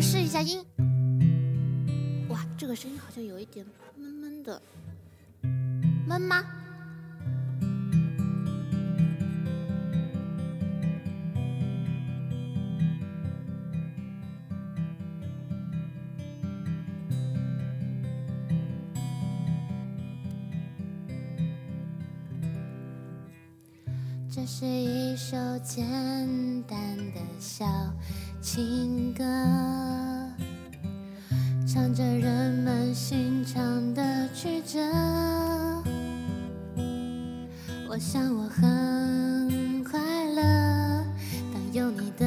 试一下音。哇，这个声音好像有一点闷闷的，闷吗？这是一首简单的小情歌，唱着人们心肠的曲折。我想我很快乐，当有你的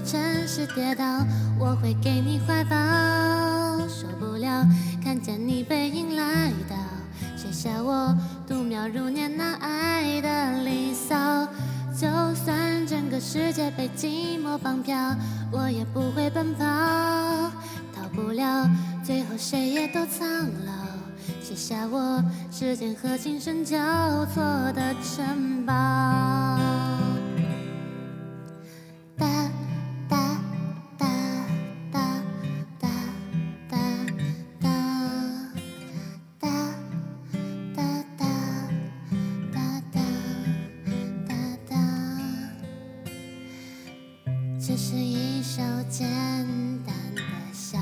城市跌倒，我会给你怀抱。受不了看见你背影来到，写下我度秒如年那爱的离骚。就算整个世界被寂寞绑票，我也不会奔跑，逃不了，最后谁也都苍老。写下我时间和琴声交错的城堡。这是一首简单的小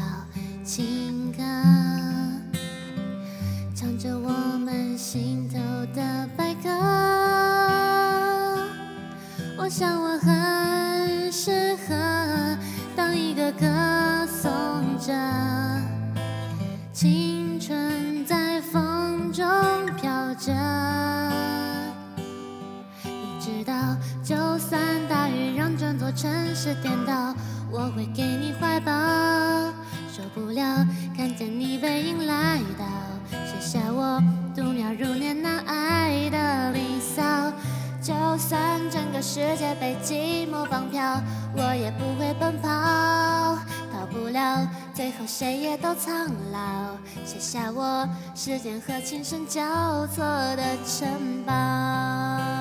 情歌。唱着我们心头的白鸽。我想我很适合当一个歌颂者，青是颠倒，我会给你怀抱。受不了看见你背影来到，写下我度秒如年那爱的离骚。就算整个世界被寂寞绑票，我也不会奔跑，逃不了，最后谁也都苍老。写下我时间和琴声交错的城堡。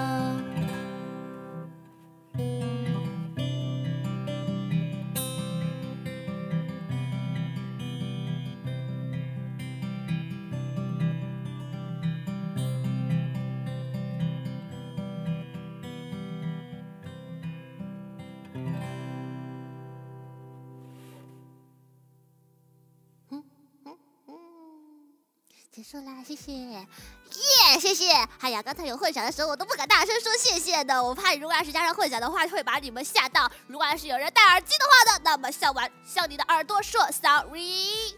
结束啦，谢谢，耶，谢谢。哎呀，刚才有混响的时候，我都不敢大声说谢谢的，我怕如果要是加上混响的话，会把你们吓到。如果要是有人戴耳机的话呢，那么笑完向你的耳朵说 sorry。